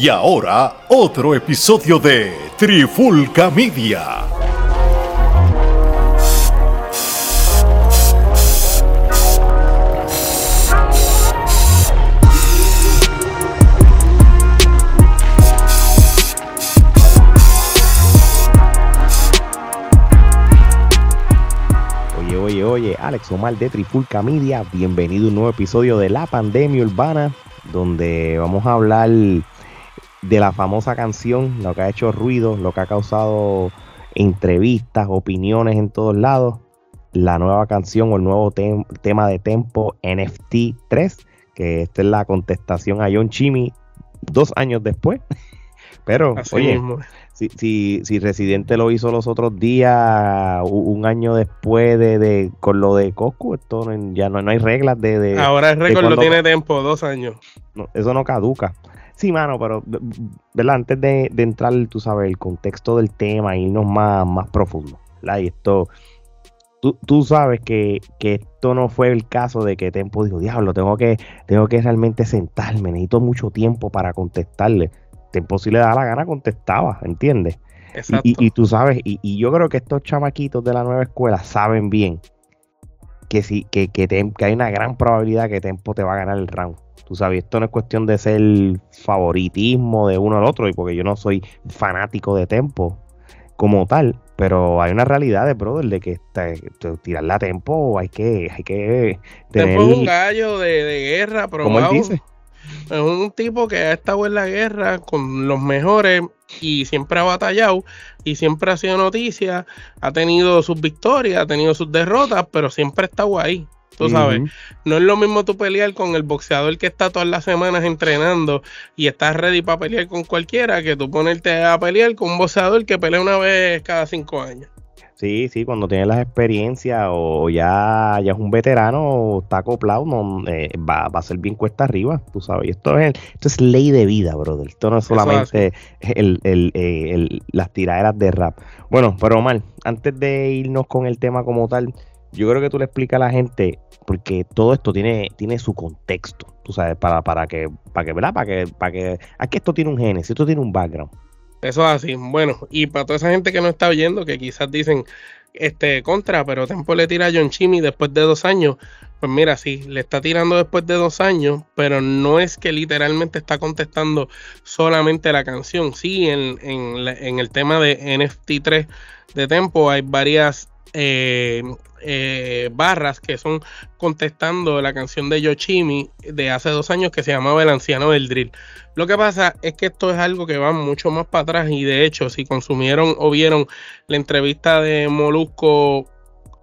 Y ahora, otro episodio de Trifulca Media. Oye, oye, oye, Alex Omar de Trifulca Media, bienvenido a un nuevo episodio de La Pandemia Urbana, donde vamos a hablar de la famosa canción, lo que ha hecho ruido, lo que ha causado entrevistas, opiniones en todos lados, la nueva canción o el nuevo tem- tema de Tempo NFT 3, que esta es la contestación a John Chimmy dos años después. Pero, Así oye, mismo. si, si, si Residente lo hizo los otros días, un año después de, de con lo de Coscu, esto no- ya no, no hay reglas de, de- Ahora el récord lo tiene tiempo, dos años. no, eso no caduca. Sí, mano, pero ¿verdad? antes de, de entrar, tú sabes, el contexto del tema, irnos más, más profundo. ¿verdad? Y esto, tú, tú sabes que, que esto no fue el caso de que Tempo dijo, diablo, tengo que, tengo que realmente sentarme, necesito mucho tiempo para contestarle. Tempo si le da la gana contestaba, ¿entiendes? Y- Exacto. Y, y tú sabes, y, y yo creo que estos chamaquitos de la nueva escuela saben bien que sí, que, que, Tem- que hay una gran probabilidad que Tempo te va a ganar el round. Tú sabes, esto no es cuestión de ser favoritismo de uno al otro, y porque yo no soy fanático de Tempo como tal, pero hay una realidad de brother de que este, te- tirarle a Tempo hay que, hay que tener, Tempo es un gallo de, de guerra, probado. dice, Es un tipo que ha estado en la guerra con los mejores y siempre ha batallado y siempre ha sido noticia. Ha tenido sus victorias, ha tenido sus derrotas, pero siempre ha estado ahí. Tú sabes, no es lo mismo tú pelear con el boxeador que está todas las semanas entrenando y estás ready para pelear con cualquiera que tú ponerte a pelear con un boxeador que pelea una vez cada cinco años. Sí, sí, cuando tiene las experiencias o ya, ya es un veterano o está acoplado, no, eh, va, va a ser bien cuesta arriba, tú sabes. Y esto es, esto es ley de vida, brother. Esto no es solamente el, el, eh, el- las tiraderas de rap. Bueno, pero Omar, antes de irnos con el tema como tal, yo creo que tú le explicas a la gente, porque todo esto tiene, tiene su contexto, tú sabes, para, para que, para que, ¿verdad? Para que, para que, aquí esto tiene un génesis, esto tiene un background. Eso es así. Bueno, y para toda esa gente que no está oyendo, que quizás dicen este contra, pero Tempo le tira a John Chimmy después de dos años. Pues mira, sí, le está tirando después de dos años, pero no es que literalmente está contestando solamente la canción. Sí, en, en en el tema de NFT 3 de Tempo hay varias eh, eh, barras que son contestando la canción de Yoshimi de hace dos años que se llamaba El Anciano del Drill. Lo que pasa es que esto es algo que va mucho más para atrás y de hecho si consumieron o vieron la entrevista de Molusco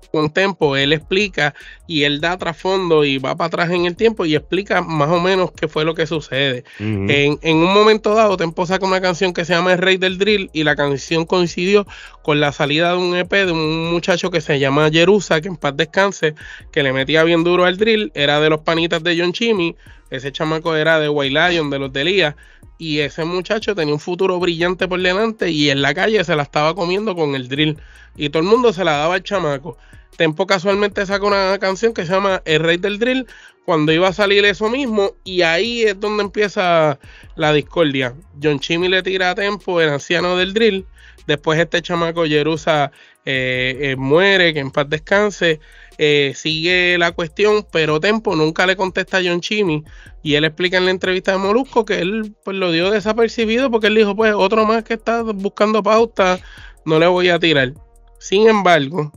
con Tempo, él explica y él da trasfondo y va para atrás en el tiempo y explica más o menos qué fue lo que sucede. En, en un momento dado, Tempo saca una canción que se llama El Rey del Drill y la canción coincidió con la salida de un EP de un muchacho que se llama Jerusa, que en paz descanse, que le metía bien duro al drill, era de los panitas de John Chimmy, ese chamaco era de White Lion, de los de Elías, y ese muchacho tenía un futuro brillante por delante y en la calle se la estaba comiendo con el drill y todo el mundo se la daba al chamaco. Tempo casualmente saca una canción que se llama El Rey del Drill cuando iba a salir eso mismo y ahí es donde empieza la discordia. John Chimmy le tira a Tempo, el anciano del drill. Después este chamaco Jerusa eh, eh, muere, que en paz descanse. Eh, sigue la cuestión, pero Tempo nunca le contesta a John Chimmy. Y él explica en la entrevista de Molusco que él pues, lo dio desapercibido porque él dijo, pues otro más que está buscando pauta, no le voy a tirar. Sin embargo,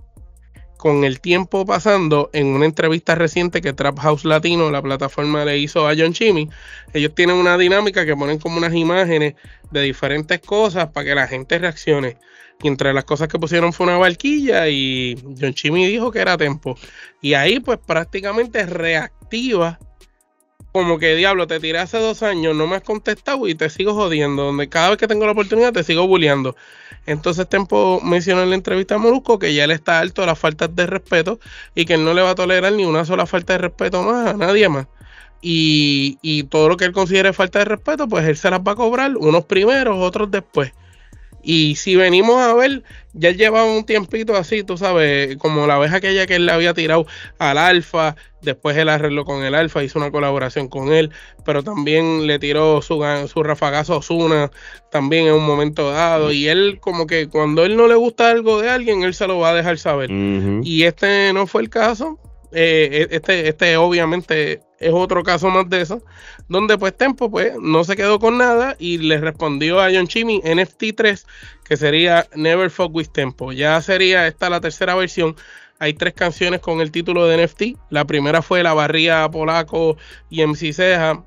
con el tiempo pasando, en una entrevista reciente que Trap House Latino, la plataforma, le hizo a John Chimmy, ellos tienen una dinámica que ponen como unas imágenes de diferentes cosas para que la gente reaccione. Y entre las cosas que pusieron fue una barquilla y John Chimmy dijo que era tempo. Y ahí pues prácticamente reactiva como que diablo, te tiré hace dos años, no me has contestado y te sigo jodiendo. Donde cada vez que tengo la oportunidad te sigo bulleando. Entonces Tempo mencionó en la entrevista a Molusco que ya él está alto a las faltas de respeto y que él no le va a tolerar ni una sola falta de respeto más a nadie más. Y, y todo lo que él considere falta de respeto, pues él se las va a cobrar, unos primeros, otros después. Y si venimos a ver, ya llevaba un tiempito así, tú sabes, como la vez aquella que él le había tirado al Alfa, después él arregló con el Alfa, hizo una colaboración con él, pero también le tiró su, su rafagazo a Osuna también en un momento dado. Y él, como que cuando él no le gusta algo de alguien, él se lo va a dejar saber. Y este no fue el caso. Eh, e, este, este obviamente es otro caso más de eso, donde pues Tempo pues no se quedó con nada y le respondió a John Chimmy NFT 3, que sería Never Fuck With Tempo. Ya sería esta la tercera versión. Hay tres canciones con el título de NFT. La primera fue La Barría Polaco y MC Ceja,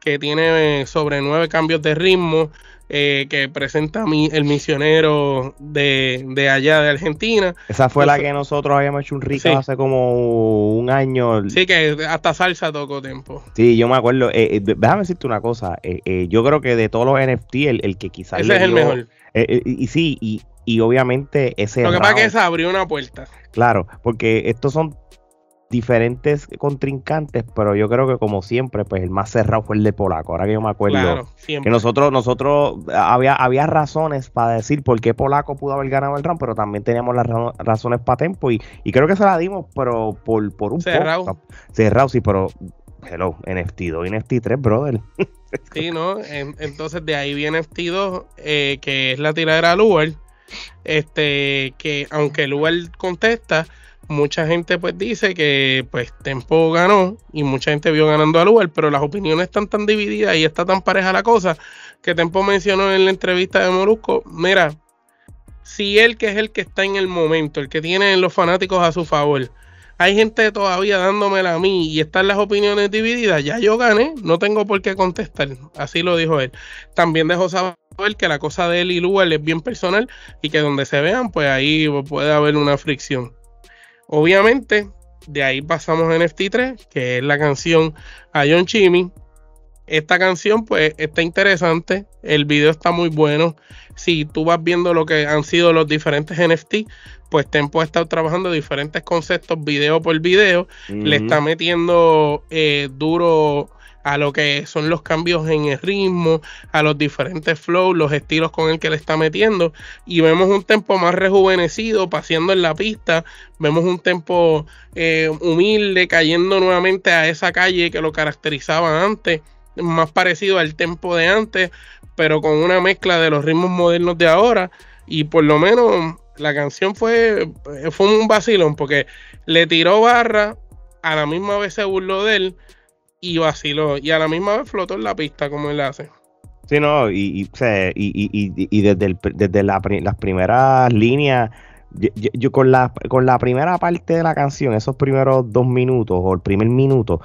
que tiene sobre nueve cambios de ritmo. Eh, que presenta a mí el misionero de, allá de Argentina. Esa fue la que nosotros habíamos hecho un rico hace como un año. Sí, que hasta salsa tocó tiempo. Sí, yo me acuerdo. Eh, eh, déjame decirte una cosa. yo creo que de todos los NFT, el, que quizás. Ese es el mejor. y sí, y, y obviamente ese. Lo que pasa es que se abrió una puerta. Claro, porque estos son diferentes contrincantes, pero yo creo que como siempre, pues el más cerrado fue el de Polaco. Ahora que yo me acuerdo que nosotros, nosotros había, había razones para decir por qué Polaco pudo haber ganado el round, pero también teníamos las razones para Tempo y, y creo que se la dimos, pero por, por un cerrado. Cerrado, sí, pero hello, NFT 2 y NFT 3, brother. sí, ¿no? entonces de ahí viene NFT 2, eh, que es la tiradera al Uber. Este, que aunque el Uber contesta, mucha gente pues dice que pues Tempo ganó y mucha gente vio ganando al Uber, pero las opiniones están tan divididas y está tan pareja la cosa que Tempo mencionó en la entrevista de Morusco, mira, si él que es el que está en el momento, el que tiene los fanáticos a su favor, hay gente todavía dándomela a mí y están las opiniones divididas, ya yo gané, no tengo por qué contestar, así lo dijo él. También dejó saber que la cosa de él y Lugar es bien personal y que donde se vean, pues ahí puede haber una fricción. Obviamente, de ahí pasamos a NFT 3, que es la canción a John Chimmy. Esta canción, pues, está interesante. El video está muy bueno. Si tú vas viendo lo que han sido los diferentes NFT, pues Tempo ha estado trabajando diferentes conceptos video por video. Le está metiendo eh, duro a lo que son los cambios en el ritmo, a los diferentes flows, los estilos con el que le está metiendo. Y vemos un tempo más rejuvenecido, paseando en la pista. Vemos un tempo eh, humilde, cayendo nuevamente a esa calle que lo caracterizaba antes, más parecido al tempo de antes, pero con una mezcla de los ritmos modernos de ahora. Y por lo menos la canción fue, fue un vacilón, porque le tiró barra, a la misma vez se burló de él y vaciló. Y a la misma vez flotó en la pista como él hace. Sí, no, y, y, desde, desde las primeras líneas, yo, con, la, con la primera parte de la canción, esos primeros dos minutos o el primer minuto,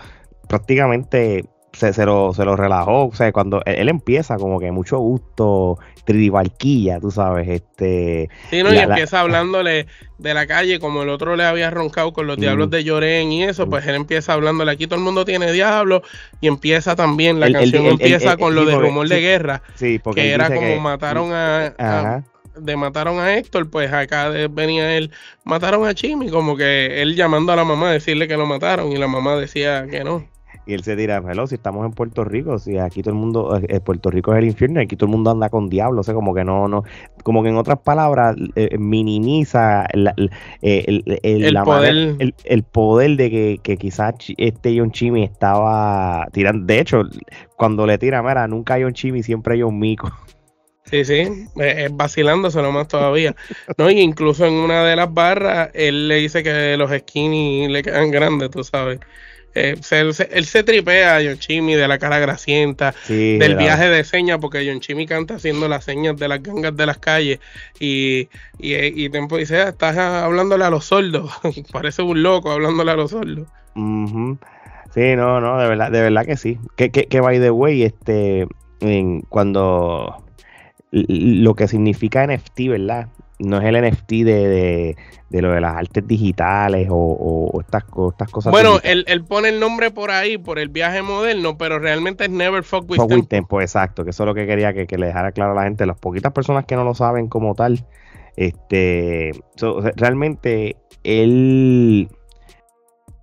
prácticamente se, se, lo, se lo relajó. O sea, cuando él, empieza, como que mucho gusto, tridibarquilla, tú sabes. este Sí, no, y empieza hablándole de la calle, como el otro le había roncado con los diablos de Llorén y eso, pues él empieza hablándole. Aquí todo el mundo tiene diablos y empieza también, la canción empieza con lo de rumor de guerra, sí, porque que era como mataron a, de mataron a Héctor, pues acá venía él, mataron a Chimi, como que él llamando a la mamá a decirle que lo mataron y la mamá decía que no. Y él se dirá, hello, si estamos en Puerto Rico, si aquí todo el mundo, eh, Puerto Rico es el infierno, aquí todo el mundo anda con diablos, o sea, como que no, no, como que en otras palabras, eh, minimiza eh, el, el, poder. el, poder de que, que, quizás este John Chimmy estaba tirando, de hecho, cuando le tira, mira, nunca hay John Chimmy, siempre hay un mico. Sí, sí, es vacilándose más todavía. No, y incluso en una de las barras, él le dice que los skinny le quedan grandes, tú sabes. Eh, él, se tripea a John Chimmy de la cara grasienta, del viaje de señas, porque John Chimmy canta haciendo las señas de las gangas de las calles. Y, y, y Tempo dice: Estás hablándole a los sordos. Parece un loco hablándole a los sordos. Sí, no, no, de verdad, de verdad que sí. Que, que, que by the way, este, en, cuando lo que significa NFT, ¿verdad? No es el NFT de, de, lo de las artes digitales o, estas, estas, cosas. Bueno, él, pone el nombre por ahí, por el viaje moderno, pero realmente es Never Fuck With, fuck tempo. Exacto, que eso es lo que quería que, le dejara claro a la gente. Las poquitas personas que no lo saben como tal, este, realmente él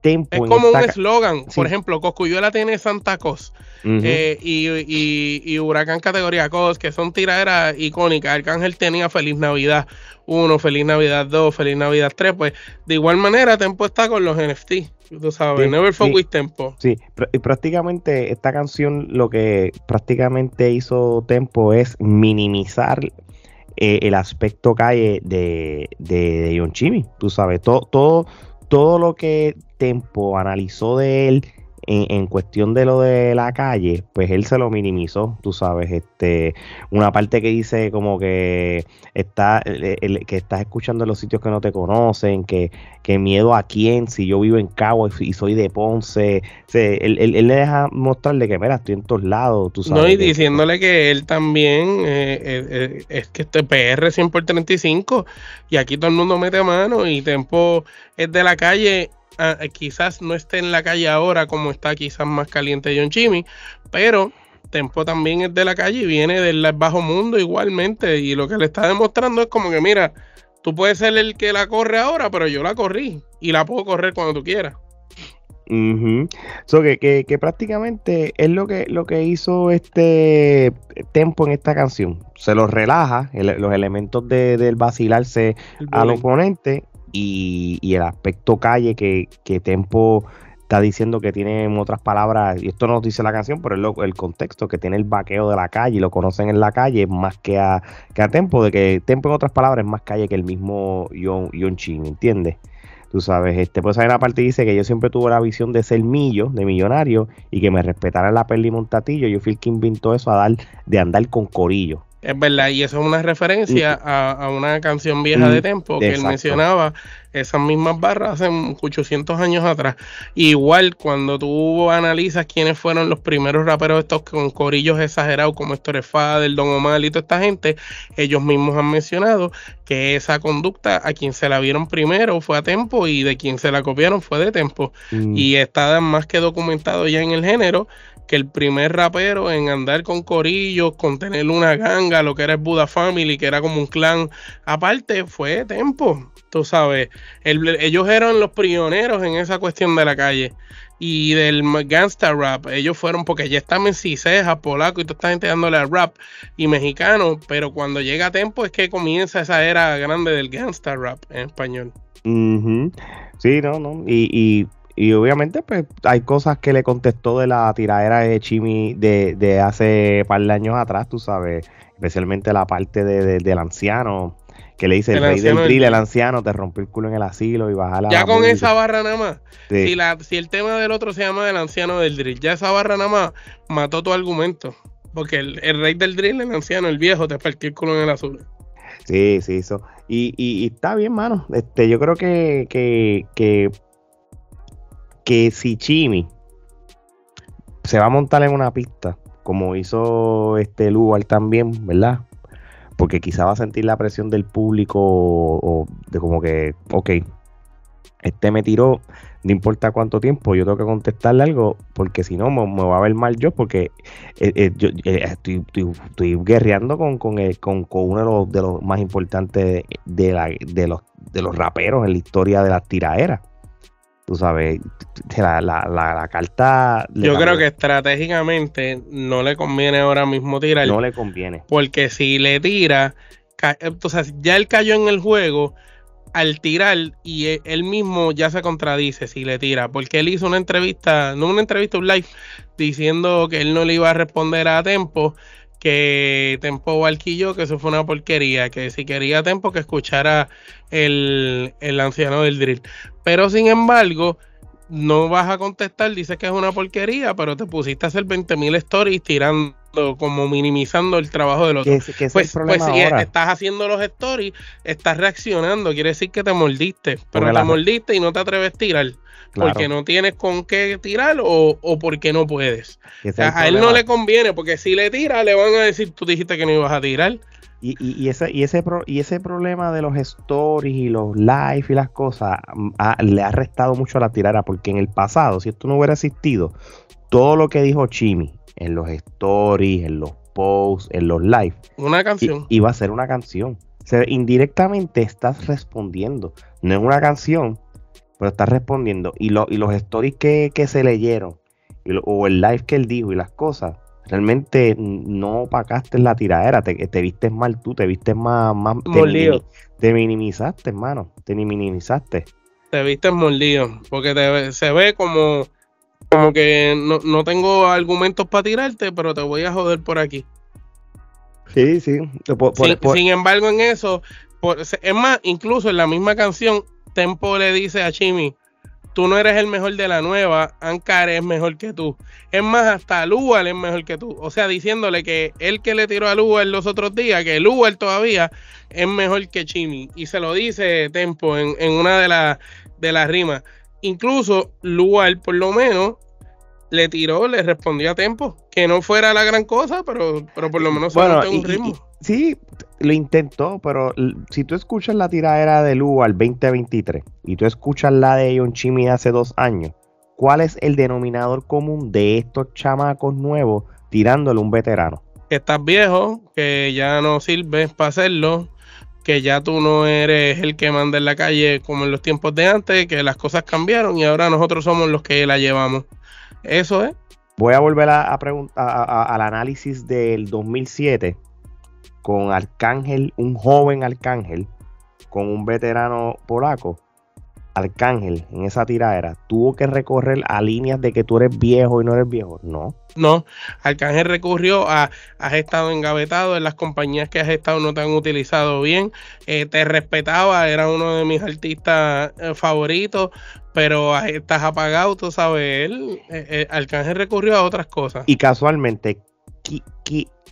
tempo. Es como un eslogan. Por ejemplo, Coscuyuela tiene Santa Cos eh, y, Huracán categoría Cos, que son tiraderas icónicas. Arcángel tenía Feliz Navidad 1, Feliz Navidad 2, Feliz Navidad 3. Pues de igual manera, Tempo está con los NFT. Tú sabes, Never Forget Tempo. Sí, y prácticamente esta canción lo que prácticamente hizo Tempo es minimizar eh, el aspecto calle de, de, de John Chimmy. Tú sabes, todo, todo, todo lo que Tempo analizó de él en, cuestión de lo de la calle, pues él se lo minimizó, tú sabes, este, una parte que dice como que está, que estás escuchando en los sitios que no te conocen, que, que miedo a quién, si yo vivo en Cabo y soy de Ponce, él, le deja mostrarle que, mira, estoy en todos lados, tú sabes. No, y diciéndole que él también, eh, eh, eh, es que este PR 100 por 35, y aquí todo el mundo mete mano, y Tempo es de la calle Quizás no esté en la calle ahora como está quizás más caliente John Chimmy, pero Tempo también es de la calle y viene del bajo mundo igualmente. Y lo que le está demostrando es como que, mira, tú puedes ser el que la corre ahora, pero yo la corrí y la puedo correr cuando tú quieras. que, prácticamente es lo que, lo que hizo este Tempo en esta canción. Se los relaja, los elementos del vacilarse al oponente y, el aspecto calle que, Tempo está diciendo que tiene en otras palabras, y esto no dice la canción, pero es el contexto, que tiene el vaqueo de la calle y lo conocen en la calle más que a, que a Tempo, de que Tempo en otras palabras es más calle que el mismo John, John ¿me entiendes? Tú sabes, este, pues hay una parte dice que yo siempre tuve la visión de ser millo, de millonario, y que me respetara la peli montatillo. Yo fui el que inventó eso a dar, de andar con corillo. Es verdad, y eso es una referencia a, una canción vieja de Tempo que él mencionaba esas mismas barras hace 800 años atrás. Igual, cuando tú analizas quiénes fueron los primeros raperos estos con corillos exagerados como Héctor del Don Omar y toda esta gente, ellos mismos han mencionado que esa conducta a quien se la vieron primero fue a Tempo y de quien se la copiaron fue de Tempo. Mm. Y está más que documentado ya en el género que el primer rapero en andar con corillos, con tener una ganga, lo que era el Buda Family, que era como un clan aparte, fue Tempo. Tú sabes, ellos eran los pioneros en esa cuestión de la calle y del gangsta rap. Ellos fueron porque ya están en Ciseja, polaco y toda esta gente al rap y mexicano, pero cuando llega Tempo es que comienza esa era grande del gangsta rap en español. Sí, no, no. y obviamente, pues, hay cosas que le contestó de la tiradera de Chimi de, de hace par de años atrás, tú sabes, especialmente la parte de, del anciano, que le dice el, rey del drill, el anciano, te rompió el culo en el asilo y baja la. Ya con esa barra nada más. Si, la, si el tema del otro se llama el anciano del drill, ya esa barra nada más mató tu argumento. Porque el, rey del drill, el anciano, el viejo, te partió el culo en el azul. Sí, sí, eso. Y, y, está bien, mano. Este, yo creo que, que, que que si Chimi se va a montar en una pista, como hizo este Lugar también, ¿verdad? Porque quizá va a sentir la presión del público o, de como que, ok, este me tiró, no importa cuánto tiempo, yo tengo que contestarle algo, porque si no me, va a ver mal yo, porque eh, eh, yo eh, estoy, estoy, guerreando con, con, uno de los, de los más importantes de, de, los, de los raperos en la historia de las tiraderas. Tú sabes, la, la, la, carta... Yo creo que estratégicamente no le conviene ahora mismo tirar. No le conviene. Porque si le tira, entonces ya él cayó en el juego al tirar y e, él mismo ya se contradice si le tira, porque él hizo una entrevista, no una entrevista, un live, diciendo que él no le iba a responder a tiempo, que Tempo Valquillo, que eso fue una porquería, que si quería Tempo que escuchara el, el anciano del drill. Pero sin embargo, no vas a contestar, dices que es una porquería, pero te pusiste a hacer 20.000 stories tirando, como minimizando el trabajo del otro. pues, pues si estás haciendo los stories, estás reaccionando, quiere decir que te mordiste, pero te mordiste y no te atreves a tirar. Porque no tienes con qué tirar o, o porque no puedes. a él no le conviene, porque si le tira, le van a decir, tú dijiste que no ibas a tirar. Y, y, ese, y, ese y ese problema de los stories y los live y las cosas mm, le ha restado mucho a la tirada porque en el pasado, si esto no hubiera existido, todo lo que dijo Chimi en los stories, en los posts, en los live, una canción. iba a ser una canción. O sea, indirectamente estás respondiendo. No es una canción, pero está respondiendo. Y, lo, y los stories que, se leyeron, o el live que él dijo y las cosas, realmente no opacaste la tiradera, te, te viste mal tú, te viste más... más te, minimizaste, hermano, te minimizaste. Te viste mordido, porque se ve como, como que no, tengo argumentos para tirarte, pero te voy a joder por aquí. Sí, sí. sin, embargo, en eso, es más, incluso en la misma canción, Tempo le dice a Chimi, tú no eres el mejor de la nueva, Ankar es mejor que tú. Es más, hasta Lual es mejor que tú. O sea, diciéndole que él que le tiró a Lual los otros días, que Lual todavía es mejor que Chimi. Y se lo dice Tempo en, una de, las de las rimas. Incluso Lual, por lo menos, le tiró, le respondió a Tempo. Que no fuera la gran cosa, pero, pero por lo menos bueno, un ritmo. sí, lo intentó, pero si tú escuchas la tiradera de Lugo al 2023 y tú escuchas la de John Chimmy hace dos años, ¿cuál es el denominador común de estos chamacos nuevos tirándole un veterano? Que estás viejo, que ya no sirves para hacerlo, que ya tú no eres el que manda en la calle como en los tiempos de antes, que las cosas cambiaron y ahora nosotros somos los que la llevamos. Eso es. Voy a volver a, al análisis del 2007 con Arcángel, un joven Arcángel, con un veterano polaco, Arcángel en esa tiradera tuvo que recorrer a líneas de que tú eres viejo y no eres viejo. No. No, Arcángel recurrió a has estado engavetado en las compañías que has estado no te han utilizado bien. Eh, te respetaba, era uno de mis artistas eh, favoritos, pero estás apagado, tú sabes. Él, eh, Arcángel recurrió a otras cosas. Y casualmente,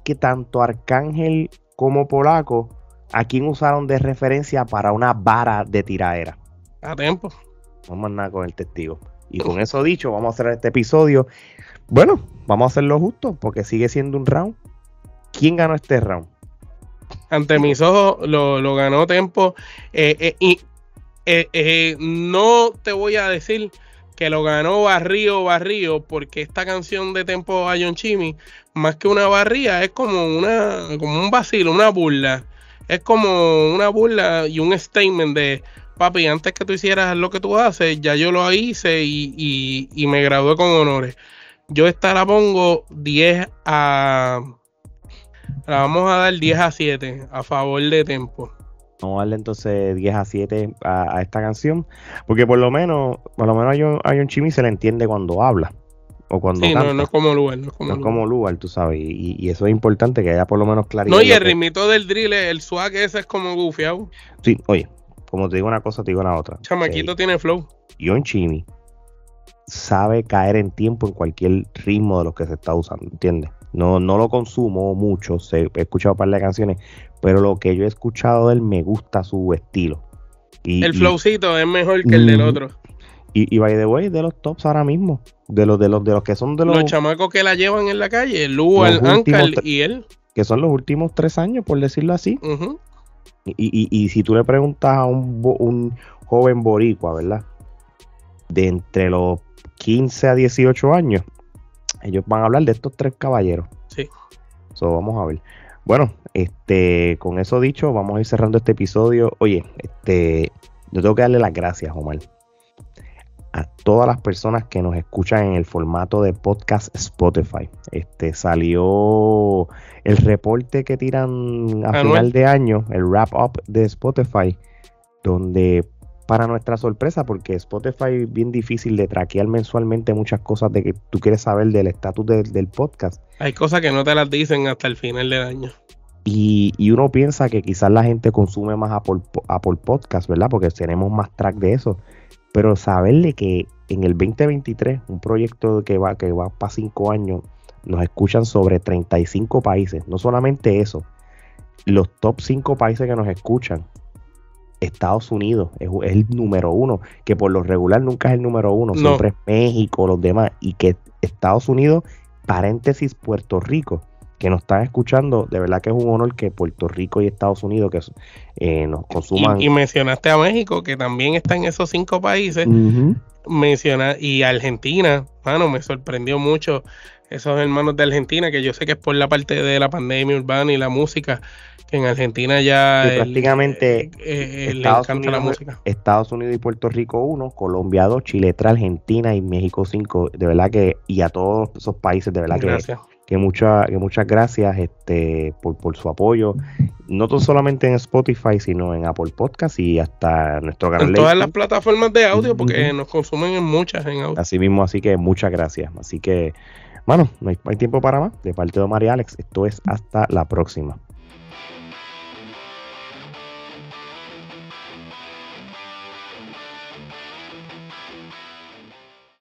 que tanto Arcángel como Polaco, ¿a quién usaron de referencia para una vara de tiraera? A tiempo. Vamos a nada con el testigo. Y con eso dicho, vamos a hacer este episodio. Bueno, vamos a hacerlo justo, porque sigue siendo un round. ¿Quién ganó este round? Ante mis ojos lo, ganó Tempo. Eh, eh, y eh, no te voy a decir que lo ganó Barrio Barrio, porque esta canción de Tempo a John Chimmy, más que una barría, es como una, como un vacilo, una burla. Es como una burla y un statement de papi, antes que tú hicieras lo que tú haces, ya yo lo hice y, y, me gradué con honores. Yo esta la pongo 10 a. La vamos a dar 10 a 7 a favor de Tempo. Vamos a darle entonces 10 a 7 a, esta canción. Porque por lo menos, por lo menos a John, Chimmy se le entiende cuando habla. O cuando sí, No, no es como Lugar. No es como, Lugar, tú sabes. Y, eso es importante que haya por lo menos claridad. No, y el ritmito del drill, el swag ese es como gufiado. Sí, oye, como te digo una cosa, te digo una otra. Chamaquito eh, tiene flow. John Chimmy sabe caer en tiempo en cualquier ritmo de los que se está usando, ¿entiendes? No, no lo consumo mucho, he escuchado un par de canciones, pero lo que yo he escuchado de él me gusta su estilo. Y, el flowcito es mejor que el del otro. Y, y, by the way, de los tops ahora mismo, de los de los de los que son de los, los chamacos que la llevan en la calle, Lu, el Ankle y él. Que son los últimos tres años, por decirlo así. Y, y, si tú le preguntas a un, un joven boricua, ¿verdad? De entre los 15 a 18 años, ellos van a hablar de estos tres caballeros. Sí. So, vamos a ver. Bueno, este, con eso dicho, vamos a ir cerrando este episodio. Oye, este, yo tengo que darle las gracias, Omar, a todas las personas que nos escuchan en el formato de podcast Spotify. Este salió el reporte que tiran a final de año, el wrap up de Spotify, donde para nuestra sorpresa, porque Spotify es bien difícil de traquear mensualmente muchas cosas de que tú quieres saber del estatus del podcast. Hay cosas que no te las dicen hasta el final del año. Y, uno piensa que quizás la gente consume más Apple, Apple Podcast, ¿verdad? Porque tenemos más track de eso. Pero saberle que en el 2023, un proyecto que va, que va para cinco años, nos escuchan sobre 35 países. No solamente eso, los top 5 países que nos escuchan Estados Unidos es, el número uno, que por lo regular nunca es el número uno, siempre es México, los demás, y que Estados Unidos, paréntesis, Puerto Rico, que nos están escuchando, de verdad que es un honor que Puerto Rico y Estados Unidos que eh, nos consuman. Y, mencionaste a México, que también está en esos cinco países. Menciona, y Argentina, bueno, me sorprendió mucho esos hermanos de Argentina, que yo sé que es por la parte de la pandemia urbana y la música, que en Argentina ya prácticamente eh, eh, Estados Unidos, la música. Estados Unidos y Puerto Rico 1, Colombia 2, Chile 3, Argentina y México 5, de verdad que, y a todos esos países, de verdad que, que, mucha, que muchas gracias este, por, por su apoyo, no solamente en Spotify, sino en Apple Podcast y hasta nuestro canal. En todas las plataformas de audio, porque nos consumen en muchas en audio. Así mismo, así que muchas gracias. Así que bueno, no hay, tiempo para más. De parte de y Alex, esto es hasta la próxima.